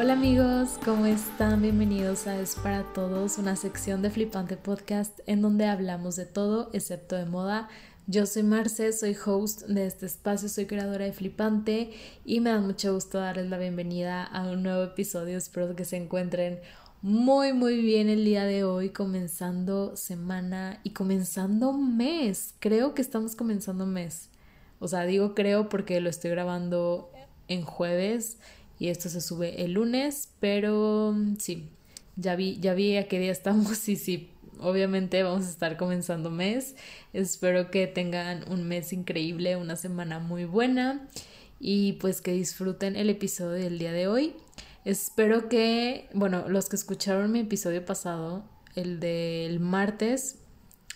Hola amigos, ¿cómo están? Bienvenidos a Es para Todos, una sección de Flipante Podcast en donde hablamos de todo excepto de moda. Yo soy Marce, soy host de este espacio, soy creadora de Flipante y me da mucho gusto darles la bienvenida a un nuevo episodio. Espero que se encuentren muy muy bien el día de hoy, comenzando semana y comenzando mes. Creo que estamos comenzando mes. O sea, digo creo porque lo estoy grabando en jueves y esto se sube el lunes, pero sí, ya vi, ya vi a qué día estamos y sí, obviamente vamos a estar comenzando mes. Espero que tengan un mes increíble, una semana muy buena y pues que disfruten el episodio del día de hoy. Espero que, bueno, los que escucharon mi episodio pasado, el del martes,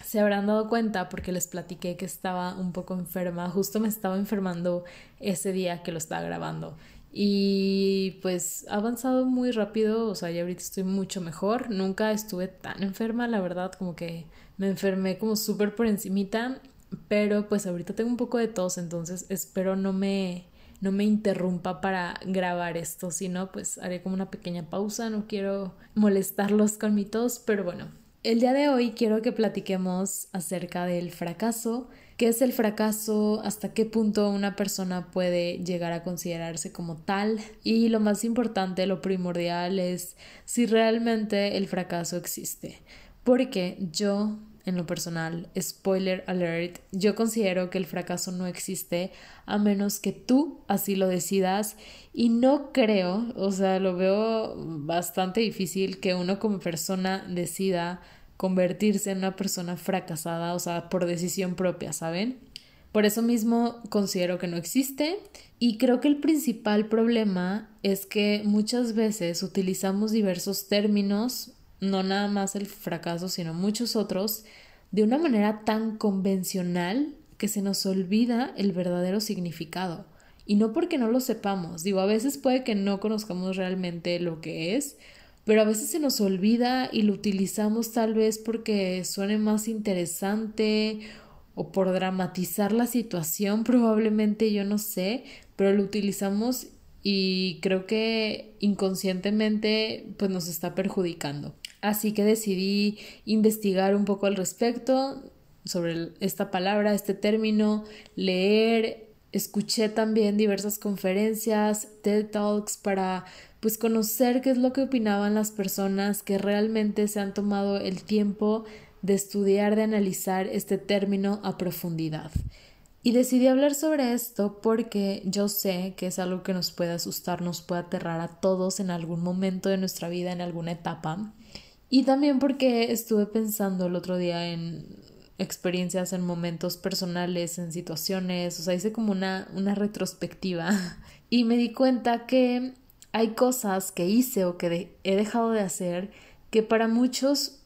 se habrán dado cuenta porque les platiqué que estaba un poco enferma. Justo me estaba enfermando ese día que lo estaba grabando. Y pues ha avanzado muy rápido, o sea, ya ahorita estoy mucho mejor. Nunca estuve tan enferma, la verdad, como que me enfermé como súper por encimita, pero pues ahorita tengo un poco de tos, entonces espero no me no me interrumpa para grabar esto, sino pues haré como una pequeña pausa, no quiero molestarlos con mi tos, pero bueno, el día de hoy quiero que platiquemos acerca del fracaso, qué es el fracaso, hasta qué punto una persona puede llegar a considerarse como tal y lo más importante, lo primordial es si realmente el fracaso existe. Porque yo en lo personal, spoiler alert, yo considero que el fracaso no existe a menos que tú así lo decidas. Y no creo, o sea, lo veo bastante difícil que uno como persona decida convertirse en una persona fracasada, o sea, por decisión propia, ¿saben? Por eso mismo considero que no existe y creo que el principal problema es que muchas veces utilizamos diversos términos no nada más el fracaso, sino muchos otros, de una manera tan convencional que se nos olvida el verdadero significado. Y no porque no lo sepamos, digo, a veces puede que no conozcamos realmente lo que es, pero a veces se nos olvida y lo utilizamos tal vez porque suene más interesante o por dramatizar la situación, probablemente yo no sé, pero lo utilizamos y creo que inconscientemente pues nos está perjudicando. Así que decidí investigar un poco al respecto sobre esta palabra, este término, leer, escuché también diversas conferencias, TED Talks para pues conocer qué es lo que opinaban las personas que realmente se han tomado el tiempo de estudiar, de analizar este término a profundidad. Y decidí hablar sobre esto porque yo sé que es algo que nos puede asustar, nos puede aterrar a todos en algún momento de nuestra vida, en alguna etapa. Y también porque estuve pensando el otro día en experiencias, en momentos personales, en situaciones, o sea, hice como una, una retrospectiva y me di cuenta que hay cosas que hice o que he dejado de hacer que para muchos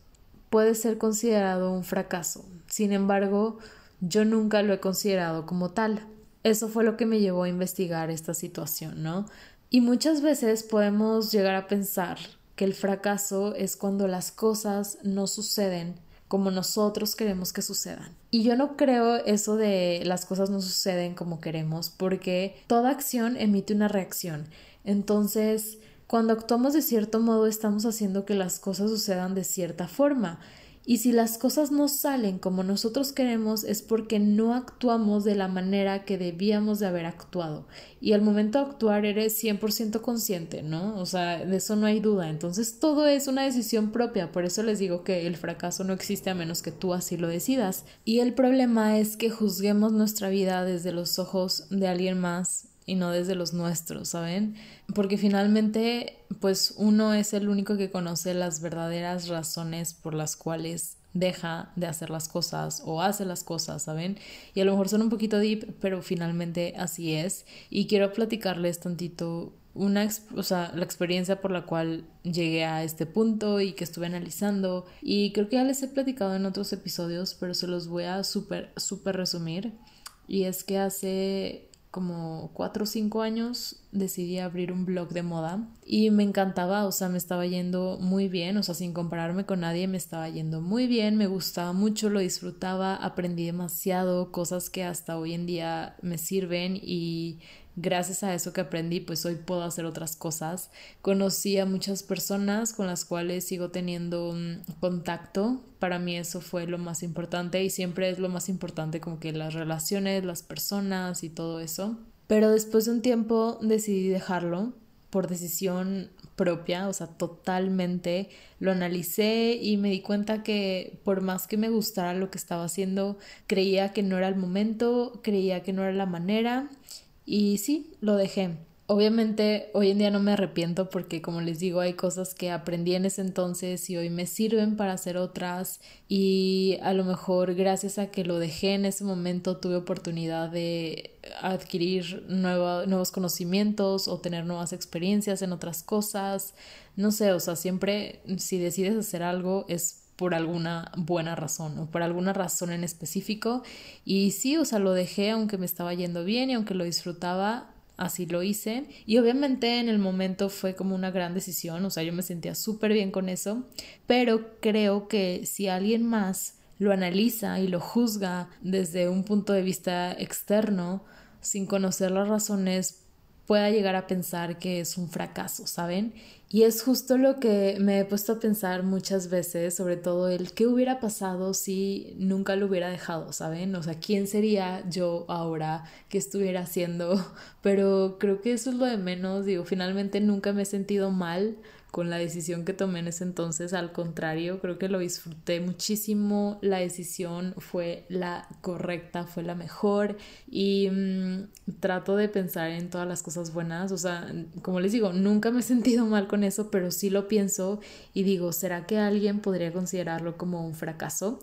puede ser considerado un fracaso. Sin embargo, yo nunca lo he considerado como tal. Eso fue lo que me llevó a investigar esta situación, ¿no? Y muchas veces podemos llegar a pensar que el fracaso es cuando las cosas no suceden como nosotros queremos que sucedan. Y yo no creo eso de las cosas no suceden como queremos, porque toda acción emite una reacción. Entonces, cuando actuamos de cierto modo, estamos haciendo que las cosas sucedan de cierta forma. Y si las cosas no salen como nosotros queremos es porque no actuamos de la manera que debíamos de haber actuado. Y al momento de actuar eres 100% consciente, ¿no? O sea, de eso no hay duda. Entonces todo es una decisión propia. Por eso les digo que el fracaso no existe a menos que tú así lo decidas. Y el problema es que juzguemos nuestra vida desde los ojos de alguien más y no desde los nuestros, ¿saben? Porque finalmente, pues uno es el único que conoce las verdaderas razones por las cuales deja de hacer las cosas o hace las cosas, ¿saben? Y a lo mejor son un poquito deep, pero finalmente así es. Y quiero platicarles tantito una, o sea, la experiencia por la cual llegué a este punto y que estuve analizando. Y creo que ya les he platicado en otros episodios, pero se los voy a súper, súper resumir. Y es que hace como cuatro o cinco años decidí abrir un blog de moda y me encantaba, o sea, me estaba yendo muy bien, o sea, sin compararme con nadie, me estaba yendo muy bien, me gustaba mucho, lo disfrutaba, aprendí demasiado, cosas que hasta hoy en día me sirven y gracias a eso que aprendí, pues hoy puedo hacer otras cosas. Conocí a muchas personas con las cuales sigo teniendo contacto. Para mí eso fue lo más importante y siempre es lo más importante como que las relaciones, las personas y todo eso. Pero después de un tiempo decidí dejarlo por decisión propia, o sea, totalmente lo analicé y me di cuenta que por más que me gustara lo que estaba haciendo, creía que no era el momento, creía que no era la manera y sí, lo dejé. Obviamente hoy en día no me arrepiento porque como les digo hay cosas que aprendí en ese entonces y hoy me sirven para hacer otras y a lo mejor gracias a que lo dejé en ese momento tuve oportunidad de adquirir nuevos conocimientos o tener nuevas experiencias en otras cosas. No sé, o sea, siempre si decides hacer algo es por alguna buena razón o por alguna razón en específico. Y sí, o sea, lo dejé aunque me estaba yendo bien y aunque lo disfrutaba así lo hice. Y obviamente en el momento fue como una gran decisión, o sea, yo me sentía súper bien con eso, pero creo que si alguien más lo analiza y lo juzga desde un punto de vista externo, sin conocer las razones, pueda llegar a pensar que es un fracaso, ¿saben? Y es justo lo que me he puesto a pensar muchas veces, sobre todo el qué hubiera pasado si nunca lo hubiera dejado, ¿saben? O sea, ¿quién sería yo ahora que estuviera haciendo? Pero creo que eso es lo de menos, digo, finalmente nunca me he sentido mal con la decisión que tomé en ese entonces, al contrario, creo que lo disfruté muchísimo, la decisión fue la correcta, fue la mejor y mm, trato de pensar en todas las cosas buenas, o sea, como les digo, nunca me he sentido mal con eso, pero sí lo pienso y digo, ¿será que alguien podría considerarlo como un fracaso?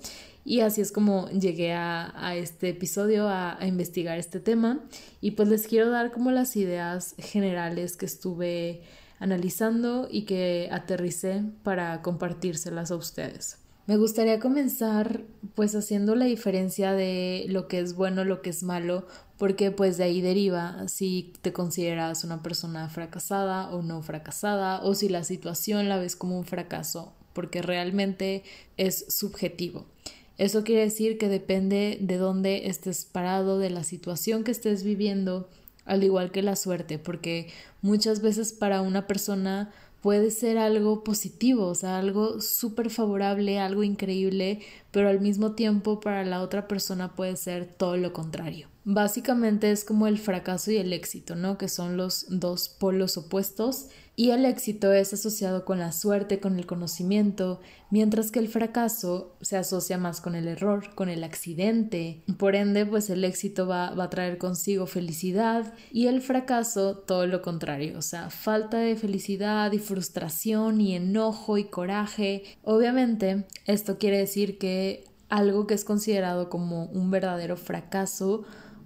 Y así es como llegué a, este episodio a, investigar este tema y pues les quiero dar como las ideas generales que estuve analizando y que aterricé para compartírselas a ustedes. Me gustaría comenzar pues haciendo la diferencia de lo que es bueno, lo que es malo, porque pues de ahí deriva si te consideras una persona fracasada o no fracasada, o si la situación la ves como un fracaso, porque realmente es subjetivo. Eso quiere decir que depende de dónde estés parado, de la situación que estés viviendo, al igual que la suerte, porque muchas veces para una persona puede ser algo positivo, o sea, algo súper favorable, algo increíble, pero al mismo tiempo para la otra persona puede ser todo lo contrario. Básicamente es como el fracaso y el éxito, ¿no? Que son los dos polos opuestos y el éxito es asociado con la suerte, con el conocimiento, mientras que el fracaso se asocia más con el error, con el accidente. Por ende, pues el éxito va, a traer consigo felicidad y el fracaso todo lo contrario, o sea, falta de felicidad y frustración y enojo y coraje. Obviamente, esto quiere decir que algo que es considerado como un verdadero fracaso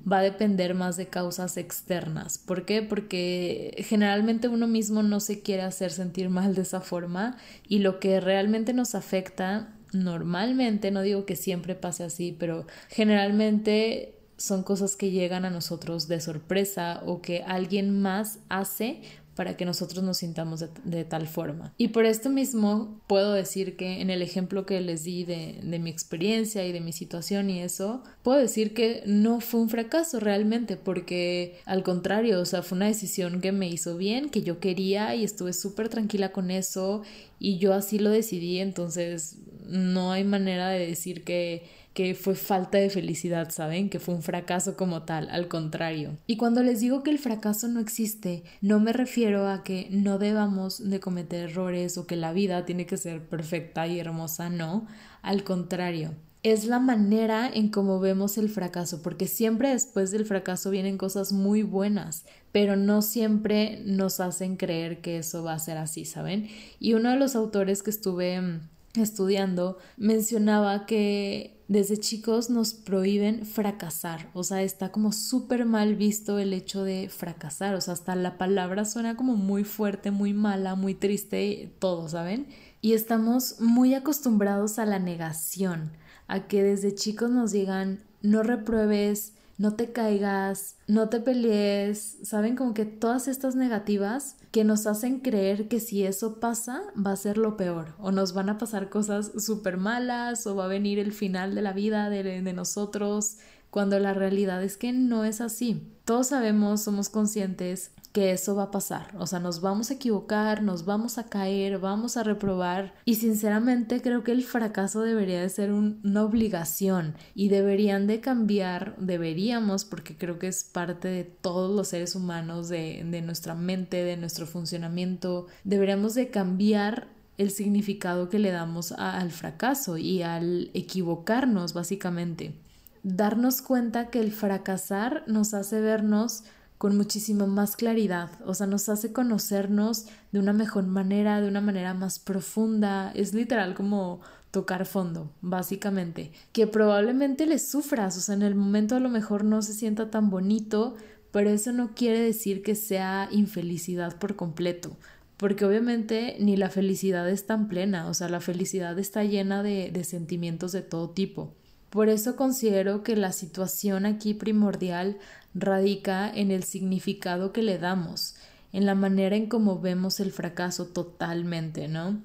va a depender más de causas externas. ¿Por qué? Porque generalmente uno mismo no se quiere hacer sentir mal de esa forma y lo que realmente nos afecta normalmente, no digo que siempre pase así, pero generalmente son cosas que llegan a nosotros de sorpresa o que alguien más hace para que nosotros nos sintamos de, tal forma. Y por esto mismo puedo decir que en el ejemplo que les di de, de mi experiencia y de mi situación y eso, puedo decir que no fue un fracaso realmente, porque al contrario, o sea, fue una decisión que me hizo bien, que yo quería y estuve súper tranquila con eso y yo así lo decidí, entonces no hay manera de decir que que fue falta de felicidad, ¿saben? Que fue un fracaso como tal, al contrario. Y cuando les digo que el fracaso no existe, no me refiero a que no debamos de cometer errores o que la vida tiene que ser perfecta y hermosa, no, al contrario. Es la manera en cómo vemos el fracaso, porque siempre después del fracaso vienen cosas muy buenas, pero no siempre nos hacen creer que eso va a ser así, ¿saben? Y uno de los autores que estuve mm, estudiando mencionaba que desde chicos nos prohíben fracasar, o sea, está como súper mal visto el hecho de fracasar, o sea, hasta la palabra suena como muy fuerte, muy mala, muy triste, todo, ¿saben? Y estamos muy acostumbrados a la negación, a que desde chicos nos digan, no repruebes, no te caigas, no te pelees, saben como que todas estas negativas que nos hacen creer que si eso pasa va a ser lo peor o nos van a pasar cosas súper malas o va a venir el final de la vida de, de nosotros cuando la realidad es que no es así. Todos sabemos, somos conscientes que eso va a pasar, o sea, nos vamos a equivocar, nos vamos a caer, vamos a reprobar. Y sinceramente creo que el fracaso debería de ser una obligación y deberían de cambiar, deberíamos, porque creo que es parte de todos los seres humanos, de, de nuestra mente, de nuestro funcionamiento, deberíamos de cambiar el significado que le damos al fracaso y al equivocarnos básicamente. Darnos cuenta que el fracasar nos hace vernos con muchísima más claridad, o sea, nos hace conocernos de una mejor manera, de una manera más profunda, es literal como tocar fondo, básicamente, que probablemente le sufras, o sea, en el momento a lo mejor no se sienta tan bonito, pero eso no quiere decir que sea infelicidad por completo, porque obviamente ni la felicidad es tan plena, o sea, la felicidad está llena de, de sentimientos de todo tipo. Por eso considero que la situación aquí primordial radica en el significado que le damos, en la manera en cómo vemos el fracaso totalmente, ¿no?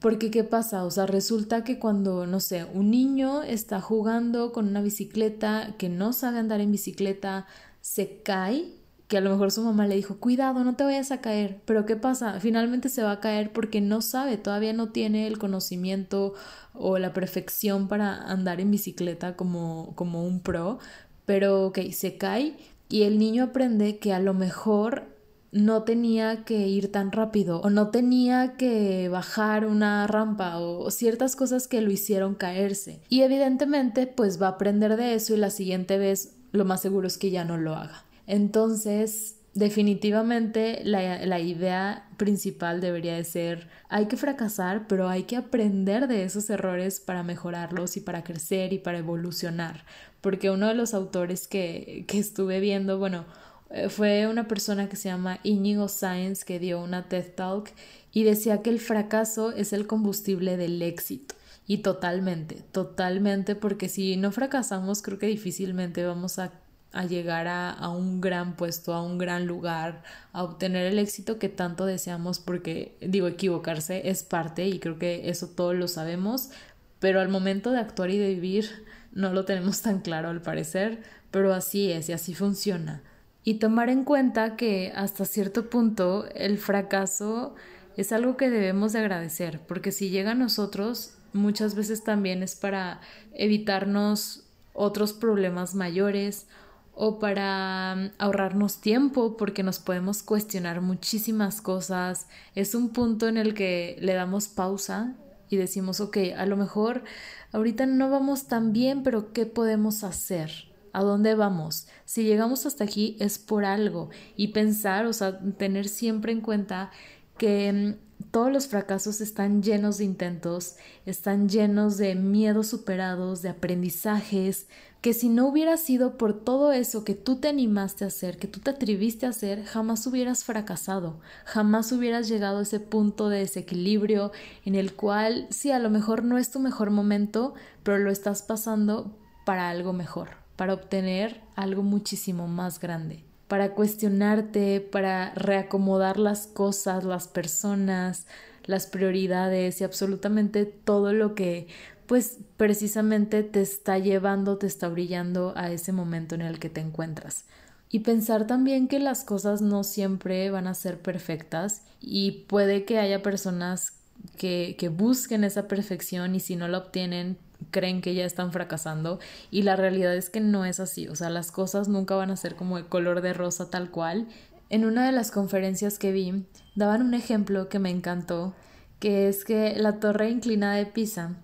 Porque ¿qué pasa? O sea, resulta que cuando, no sé, un niño está jugando con una bicicleta que no sabe andar en bicicleta, se cae, que a lo mejor su mamá le dijo, cuidado, no te vayas a caer, pero ¿qué pasa? Finalmente se va a caer porque no sabe, todavía no tiene el conocimiento o la perfección para andar en bicicleta como, como un pro, pero ok, se cae y el niño aprende que a lo mejor no tenía que ir tan rápido o no tenía que bajar una rampa o ciertas cosas que lo hicieron caerse. Y evidentemente pues va a aprender de eso y la siguiente vez lo más seguro es que ya no lo haga. Entonces, definitivamente la, la, idea principal debería de ser hay que fracasar, pero hay que aprender de esos errores para mejorarlos y para crecer y para evolucionar porque uno de los autores que, que estuve viendo, bueno, eh, fue una persona que se llama Íñigo Science que dio una TED Talk y decía que el fracaso es el combustible del éxito. Y totalmente, totalmente, porque si no fracasamos, creo que difícilmente vamos a, a llegar a, a, un gran puesto, a un gran lugar, a obtener el éxito que tanto deseamos, porque digo, equivocarse es parte y creo que eso todos lo sabemos, pero al momento de actuar y de vivir, no lo tenemos tan claro al parecer, pero así es y así funciona. Y tomar en cuenta que hasta cierto punto el fracaso es algo que debemos de agradecer, porque si llega a nosotros, muchas veces también es para evitarnos otros problemas mayores o para mm, ahorrarnos tiempo porque nos podemos cuestionar muchísimas cosas. Es un punto en el que le damos pausa y decimos, ok, a lo mejor ahorita no vamos tan bien, pero ¿qué podemos hacer? ¿A dónde vamos? Si llegamos hasta aquí es por algo y pensar, o sea, tener siempre en cuenta que mm, todos los fracasos están llenos de intentos, están llenos de miedos superados, de aprendizajes, que si no hubiera sido por todo eso que tú te animaste a hacer, que tú te atreviste a hacer, jamás hubieras fracasado, jamás hubieras llegado a ese punto de desequilibrio en el cual sí, a lo mejor no es tu mejor momento, pero lo estás pasando para algo mejor, para obtener algo muchísimo más grande para cuestionarte, para reacomodar las cosas, las personas, las prioridades y absolutamente todo lo que pues precisamente te está llevando, te está brillando a ese momento en el que te encuentras. Y pensar también que las cosas no siempre van a ser perfectas y puede que haya personas que, que busquen esa perfección y si no la obtienen creen que ya están fracasando y la realidad es que no es así, o sea, las cosas nunca van a ser como de color de rosa tal cual. En una de las conferencias que vi daban un ejemplo que me encantó, que es que la torre inclinada de Pisa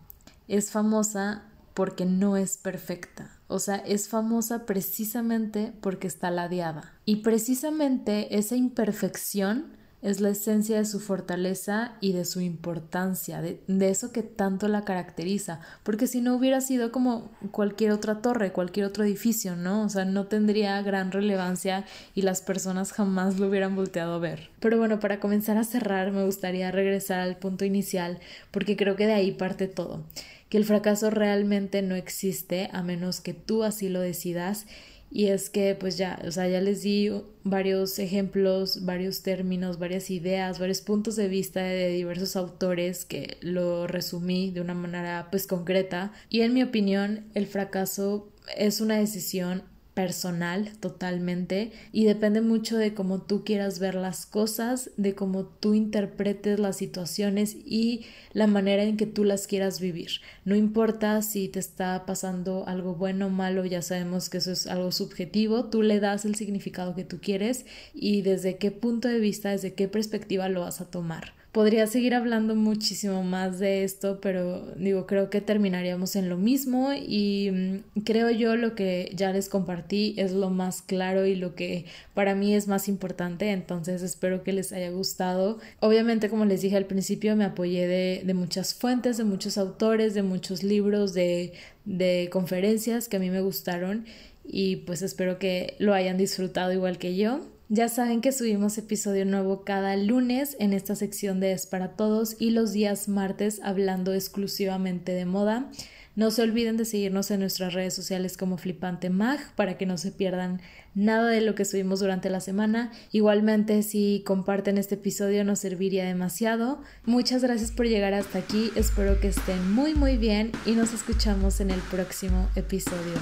es famosa porque no es perfecta. O sea, es famosa precisamente porque está ladeada. Y precisamente esa imperfección es la esencia de su fortaleza y de su importancia, de, eso que tanto la caracteriza, porque si no hubiera sido como cualquier otra torre, cualquier otro edificio, ¿no? O sea, no tendría gran relevancia y las personas jamás lo hubieran volteado a ver. Pero bueno, para comenzar a cerrar, me gustaría regresar al punto inicial, porque creo que de ahí parte todo que el fracaso realmente no existe a menos que tú así lo decidas y es que pues ya, o sea, ya les di varios ejemplos, varios términos, varias ideas, varios puntos de vista de diversos autores que lo resumí de una manera pues concreta. Y en mi opinión el fracaso es una decisión personal totalmente y depende mucho de cómo tú quieras ver las cosas, de cómo tú interpretes las situaciones y la manera en que tú las quieras vivir. No importa si te está pasando algo bueno o malo, ya sabemos que eso es algo subjetivo, tú le das el significado que tú quieres y desde qué punto de vista, desde qué perspectiva lo vas a tomar. Podría seguir hablando muchísimo más de esto, pero digo, creo que terminaríamos en lo mismo y mm, creo yo lo que ya les compartí es lo más claro y lo que para mí es más importante, entonces espero que les haya gustado. Obviamente, como les dije al principio, me apoyé de, muchas fuentes, de muchos autores, de muchos libros, de, de conferencias que a mí me gustaron y pues espero que lo hayan disfrutado igual que yo. Ya saben que subimos episodio nuevo cada lunes en esta sección de Es para Todos y los días martes hablando exclusivamente de moda. No se olviden de seguirnos en nuestras redes sociales como Flipante Mag para que no se pierdan nada de lo que subimos durante la semana. Igualmente, si comparten este episodio nos serviría demasiado. Muchas gracias por llegar hasta aquí. Espero que estén muy muy bien y nos escuchamos en el próximo episodio.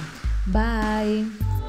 Bye.